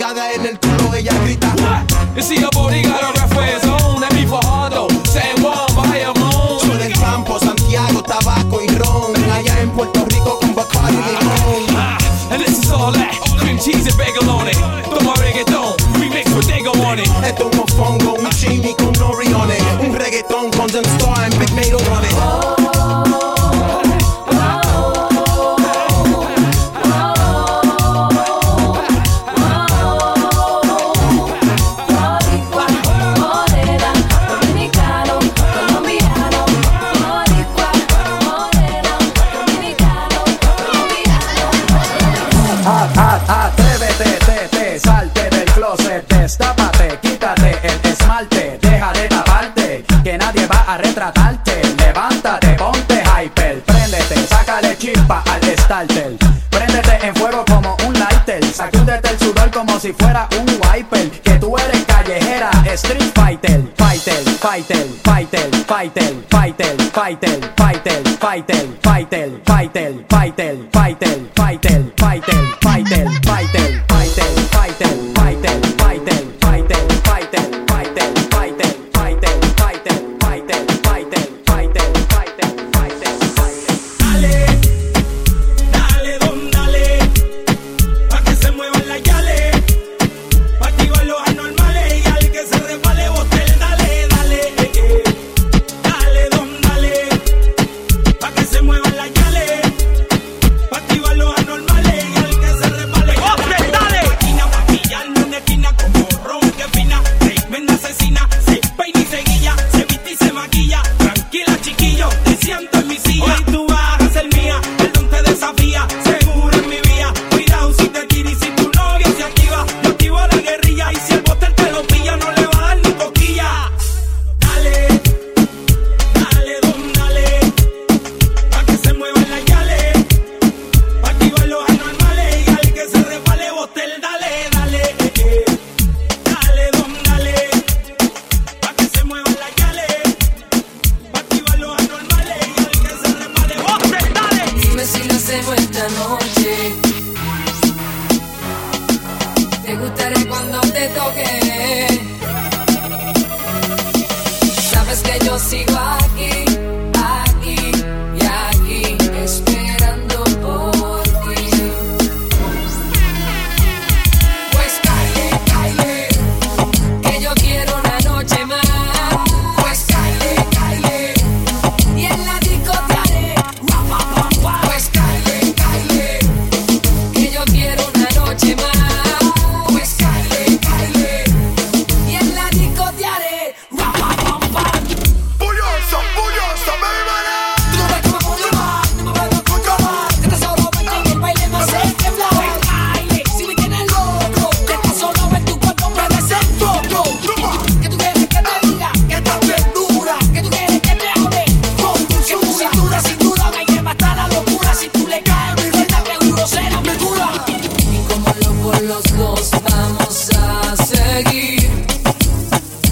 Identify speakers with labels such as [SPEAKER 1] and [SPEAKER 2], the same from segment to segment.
[SPEAKER 1] en
[SPEAKER 2] el culo, ella grita.
[SPEAKER 3] fighter, fighter, fighter, fighter, fighter, fighter, fighter, fighter.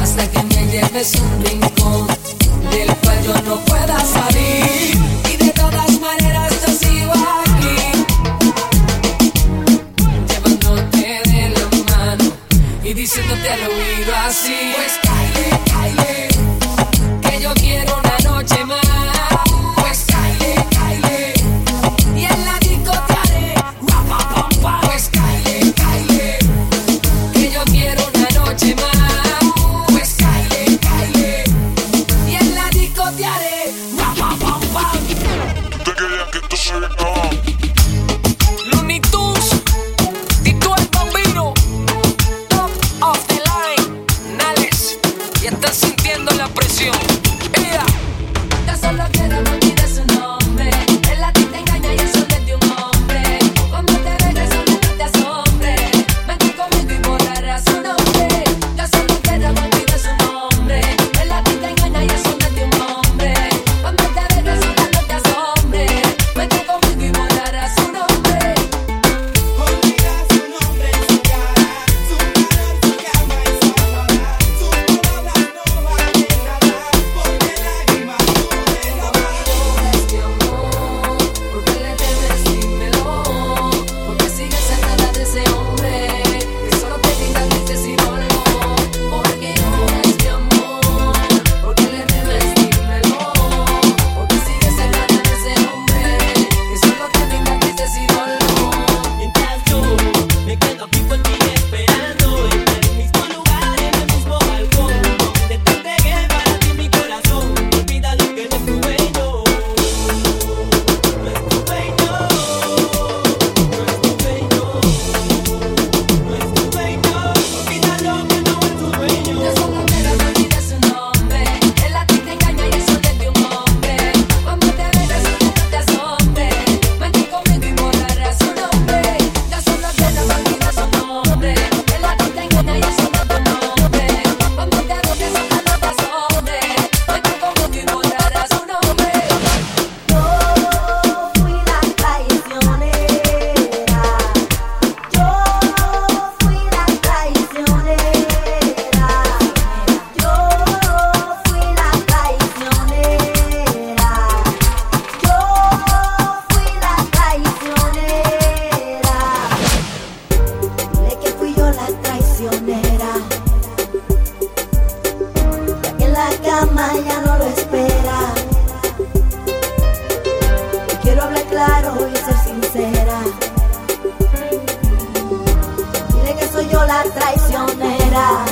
[SPEAKER 4] hasta que me lleves a un rincón del cual
[SPEAKER 3] yo no pueda salir. Y de todas maneras yo sigo aquí, llevándote de la mano y diciéndote al oído así. Pues estás sintiendo la presión. Solo
[SPEAKER 5] la traicionera.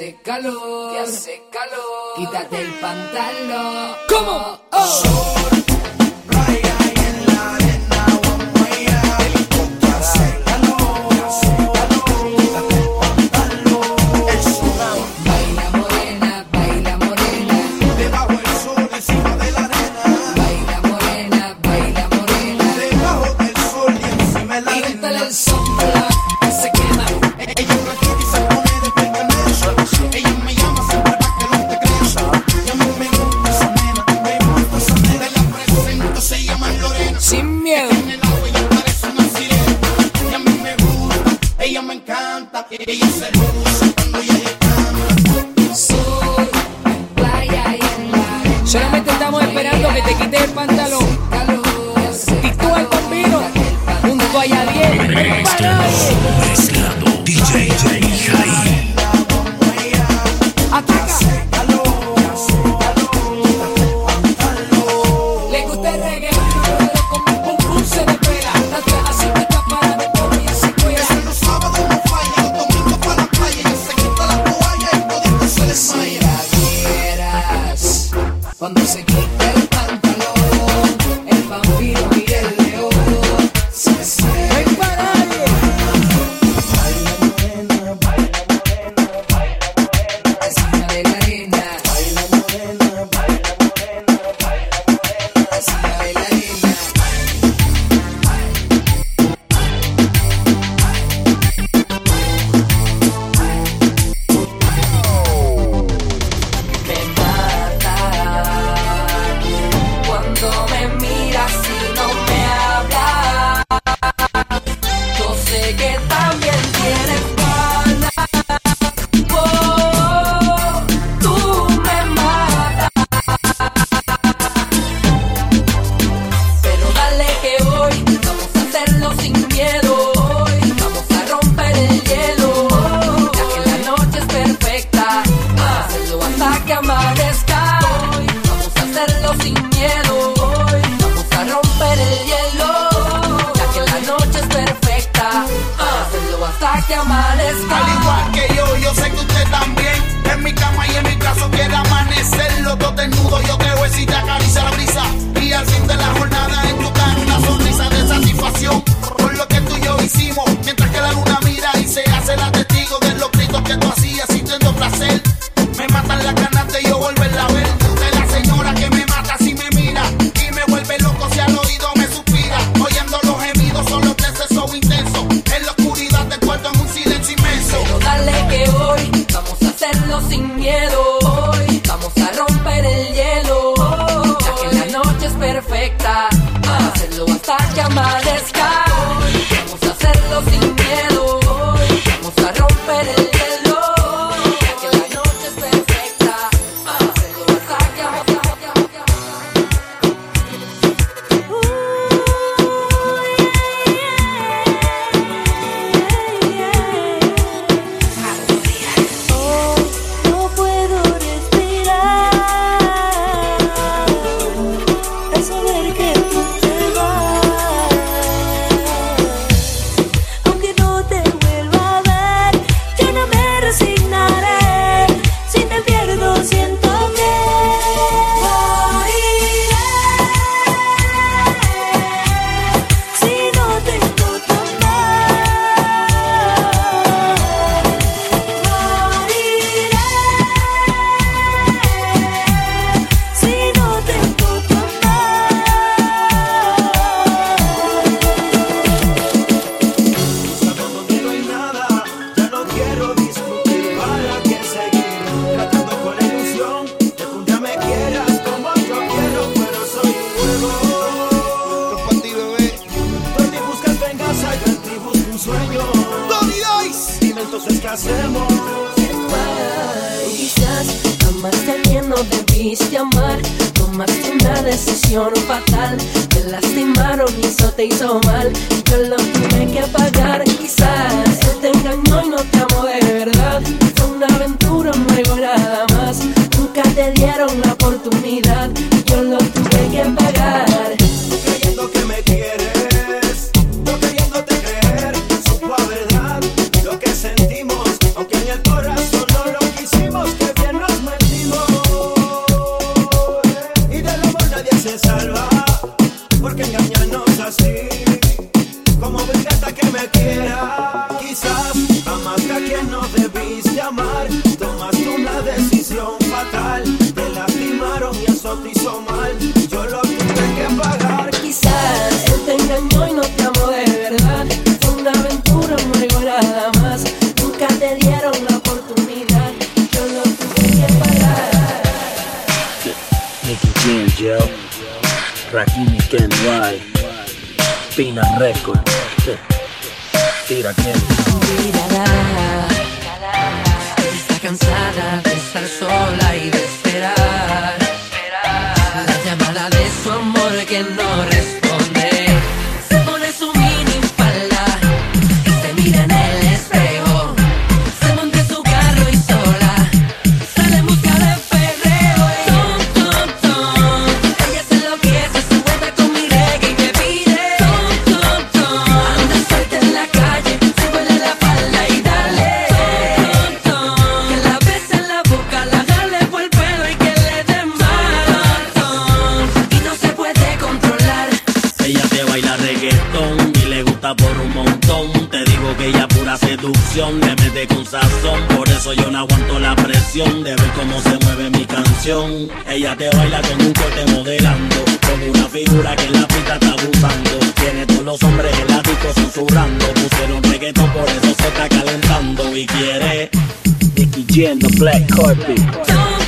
[SPEAKER 3] hace calor, que hace calor. Quítate el pantalón. ¿Cómo? Oh. que también. oportunidad, yo lo tuve que pagar.
[SPEAKER 6] Creyendo que me quieres.
[SPEAKER 7] Jim Joe, Rakimi Ken White, Pina Record, Tira Ken.
[SPEAKER 3] Mírala, está cansada de estar sola y de esperar la llamada de su amor que no
[SPEAKER 7] aquella pura seducción me mete con sazón Por eso yo no aguanto la presión De ver cómo se mueve mi canción Ella te baila con un corte modelando Con una figura que en la pista está abusando Tiene todos los hombres en la disco susurrando Pusieron reggaeton por eso se está calentando Y quiere Nicky black carpet